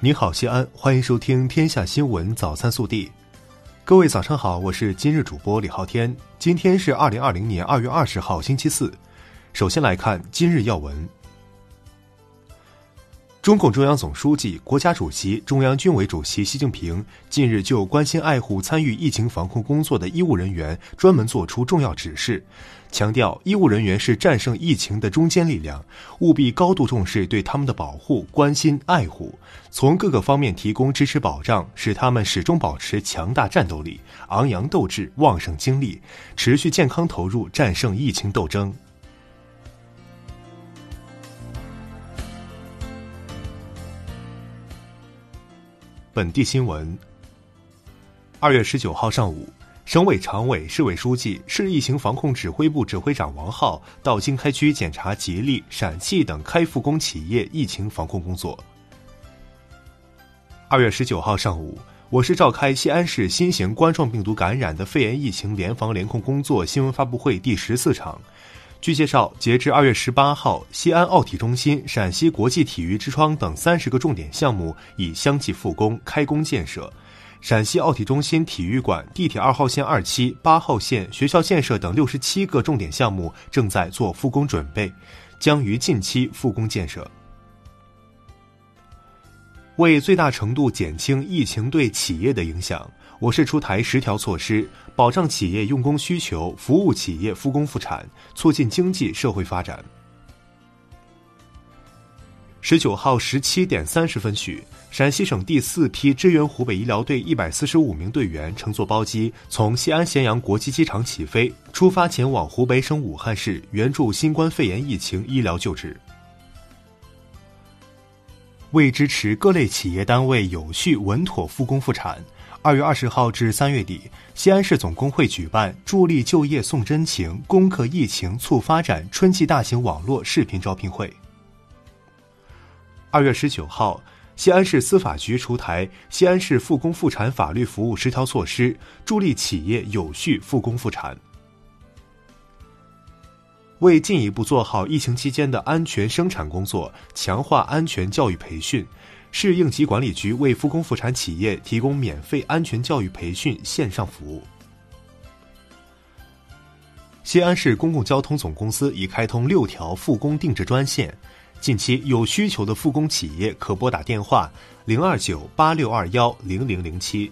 你好，西安，欢迎收听《天下新闻早餐速递》。各位早上好，我是今日主播李昊天。今天是二零二零年二月二十号，星期四。首先来看今日要闻。中共中央总书记、国家主席、中央军委主席习近平近日就关心爱护参与疫情防控工作的医务人员专门作出重要指示，强调医务人员是战胜疫情的中坚力量，务必高度重视对他们的保护、关心、爱护，从各个方面提供支持保障，使他们始终保持强大战斗力、昂扬斗志、旺盛精力，持续健康投入战胜疫情斗争。本地新闻。二月十九号上午，省委常委、市委书记、市疫情防控指挥部指挥长王浩到经开区检查吉利、陕汽等开复工企业疫情防控工作。二月十九号上午，我市召开西安市新型冠状病毒感染的肺炎疫情联防联控工作新闻发布会第十四场。据介绍，截至二月十八号，西安奥体中心、陕西国际体育之窗等三十个重点项目已相继复工开工建设。陕西奥体中心体育馆、地铁二号线二期、八号线、学校建设等六十七个重点项目正在做复工准备，将于近期复工建设。为最大程度减轻疫情对企业的影响。我市出台十条措施，保障企业用工需求，服务企业复工复产，促进经济社会发展。十九号十七点三十分许，陕西省第四批支援湖北医疗队一百四十五名队员乘坐包机从西安咸阳国际机场起飞，出发前往湖北省武汉市援助新冠肺炎疫情医疗救治。为支持各类企业单位有序稳妥复工复产。二月二十号至三月底，西安市总工会举办“助力就业送真情，攻克疫情促发展”春季大型网络视频招聘会。二月十九号，西安市司法局出台《西安市复工复产法律服务十条措施》，助力企业有序复工复产。为进一步做好疫情期间的安全生产工作，强化安全教育培训。市应急管理局为复工复产企业提供免费安全教育培训线上服务。西安市公共交通总公司已开通六条复工定制专线，近期有需求的复工企业可拨打电话零二九八六二幺零零零七。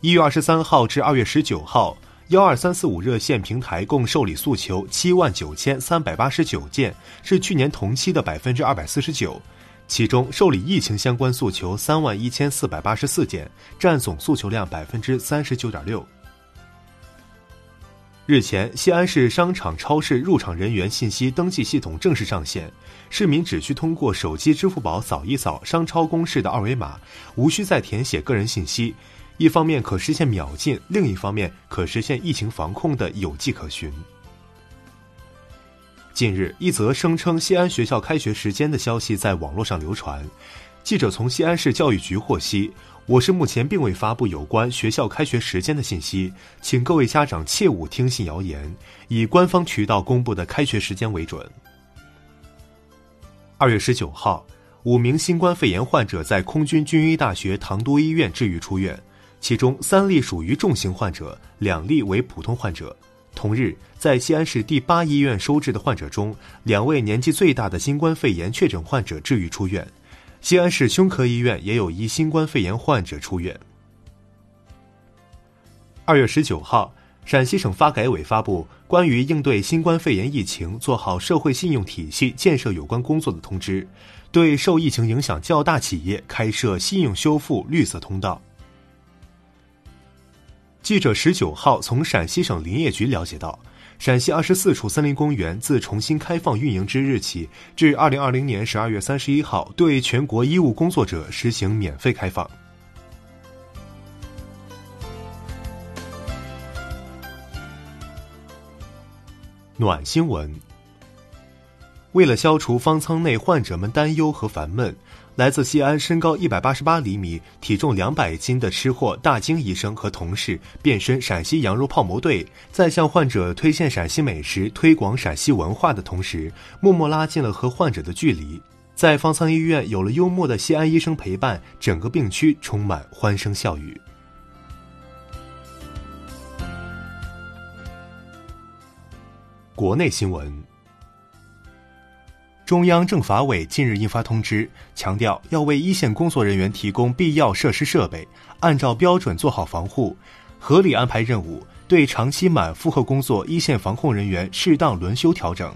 一月二十三号至二月十九号。幺二三四五热线平台共受理诉求七万九千三百八十九件，是去年同期的百分之二百四十九。其中受理疫情相关诉求三万一千四百八十四件，占总诉求量百分之三十九点六。日前，西安市商场、超市入场人员信息登记系统正式上线，市民只需通过手机支付宝扫一扫商超公示的二维码，无需再填写个人信息。一方面可实现秒进，另一方面可实现疫情防控的有迹可循。近日，一则声称西安学校开学时间的消息在网络上流传。记者从西安市教育局获悉，我市目前并未发布有关学校开学时间的信息，请各位家长切勿听信谣言，以官方渠道公布的开学时间为准。二月十九号，五名新冠肺炎患者在空军军医大学唐都医院治愈出院。其中三例属于重型患者，两例为普通患者。同日，在西安市第八医院收治的患者中，两位年纪最大的新冠肺炎确诊患者治愈出院。西安市胸科医院也有一新冠肺炎患者出院。二月十九号，陕西省发改委发布关于应对新冠肺炎疫情做好社会信用体系建设有关工作的通知，对受疫情影响较大企业开设信用修复绿色通道。记者十九号从陕西省林业局了解到，陕西二十四处森林公园自重新开放运营之日起至二零二零年十二月三十一号，对全国医务工作者实行免费开放。暖新闻。为了消除方舱内患者们担忧和烦闷。来自西安、身高一百八十八厘米、体重两百斤的吃货大金医生和同事变身陕西羊肉泡馍队，在向患者推荐陕西美食、推广陕西文化的同时，默默拉近了和患者的距离。在方舱医院有了幽默的西安医生陪伴，整个病区充满欢声笑语。国内新闻。中央政法委近日印发通知，强调要为一线工作人员提供必要设施设备，按照标准做好防护，合理安排任务，对长期满负荷工作一线防控人员适当轮休调整，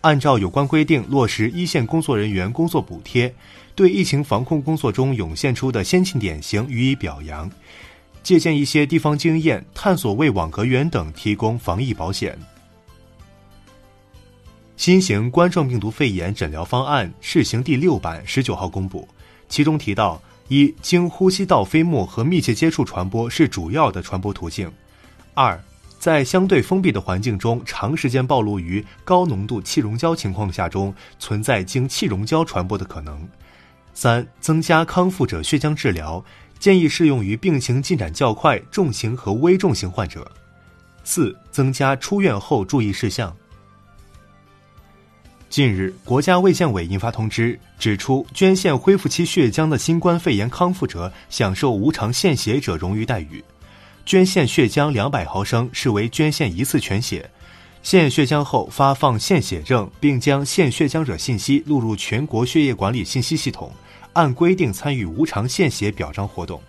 按照有关规定落实一线工作人员工作补贴，对疫情防控工作中涌现出的先进典型予以表扬，借鉴一些地方经验，探索为网格员等提供防疫保险。新型冠状病毒肺炎诊疗方案试行第六版十九号公布，其中提到：一、经呼吸道飞沫和密切接触传播是主要的传播途径；二、在相对封闭的环境中长时间暴露于高浓度气溶胶情况下中，存在经气溶胶传播的可能；三、增加康复者血浆治疗，建议适用于病情进展较快、重型和危重型患者；四、增加出院后注意事项。近日，国家卫健委印发通知，指出捐献恢复期血浆的新冠肺炎康复者享受无偿献血者荣誉待遇。捐献血浆两百毫升视为捐献一次全血，献血浆后发放献血证，并将献血浆者信息录入全国血液管理信息系统，按规定参与无偿献血表彰活动。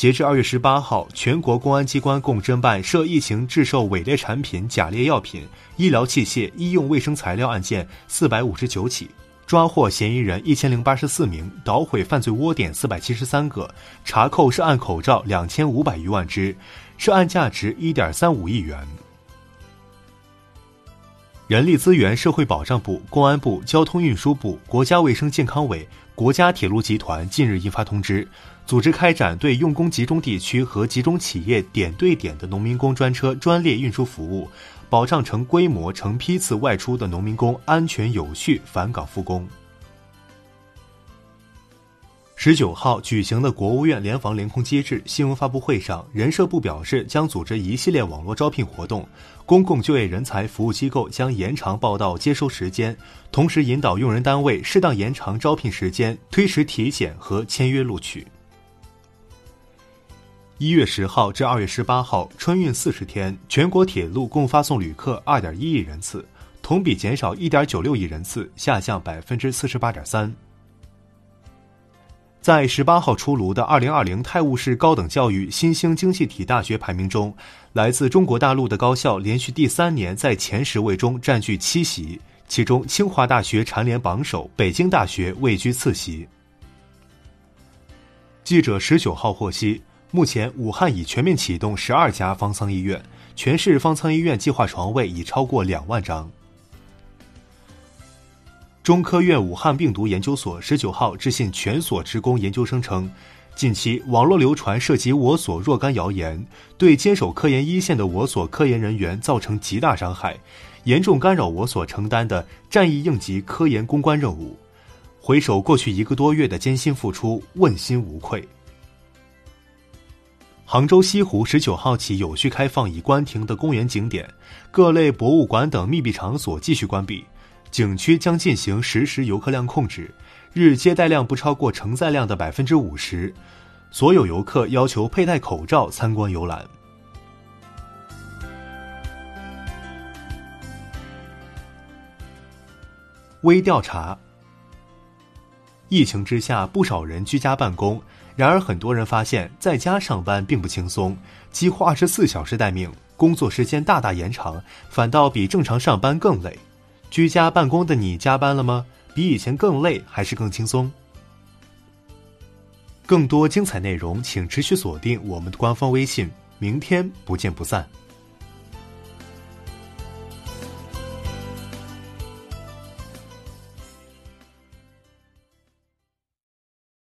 截至二月十八号，全国公安机关共侦办涉疫情制售伪劣产品、假劣药品、医疗器械、医用卫生材料案件四百五十九起，抓获嫌疑人一千零八十四名，捣毁犯罪窝点四百七十三个，查扣涉案口罩两千五百余万只，涉案价值一点三五亿元。人力资源社会保障部、公安部、交通运输部、国家卫生健康委、国家铁路集团近日印发通知。组织开展对用工集中地区和集中企业点对点的农民工专车专列运输服务，保障成规模、成批次外出的农民工安全有序返岗复工。十九号举行的国务院联防联控机制新闻发布会上，人社部表示将组织一系列网络招聘活动，公共就业人才服务机构将延长报到接收时间，同时引导用人单位适当延长招聘时间，推迟体检和签约录取。一月十号至二月十八号，春运四十天，全国铁路共发送旅客二点一亿人次，同比减少一点九六亿人次，下降百分之四十八点三。在十八号出炉的二零二零泰晤士高等教育新兴经济体大学排名中，来自中国大陆的高校连续第三年在前十位中占据七席，其中清华大学蝉联榜首，北京大学位居次席。记者十九号获悉。目前，武汉已全面启动十二家方舱医院，全市方舱医院计划床位已超过两万张。中科院武汉病毒研究所十九号致信全所职工研究生称，近期网络流传涉及我所若干谣言，对坚守科研一线的我所科研人员造成极大伤害，严重干扰我所承担的战役应急科研攻关任务。回首过去一个多月的艰辛付出，问心无愧。杭州西湖十九号起有序开放已关停的公园景点，各类博物馆等密闭场所继续关闭，景区将进行实时游客量控制，日接待量不超过承载量的百分之五十，所有游客要求佩戴口罩参观游览。微调查：疫情之下，不少人居家办公。然而，很多人发现，在家上班并不轻松，几乎二十四小时待命，工作时间大大延长，反倒比正常上班更累。居家办公的你加班了吗？比以前更累还是更轻松？更多精彩内容，请持续锁定我们的官方微信。明天不见不散。